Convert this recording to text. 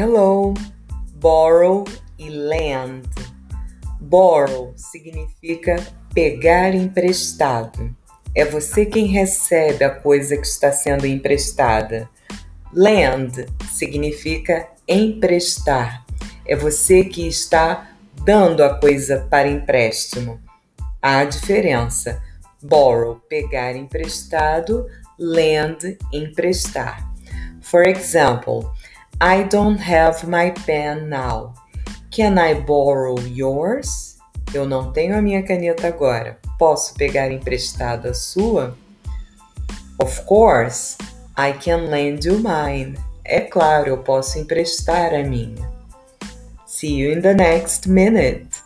Hello, borrow e lend. Borrow significa pegar emprestado. É você quem recebe a coisa que está sendo emprestada. Lend significa emprestar. É você que está dando a coisa para empréstimo. Há diferença. Borrow, pegar emprestado, lend, emprestar. For example, I don't have my pen now. Can I borrow yours? Eu não tenho a minha caneta agora. Posso pegar emprestada a sua? Of course, I can lend you mine. É claro, eu posso emprestar a minha. See you in the next minute.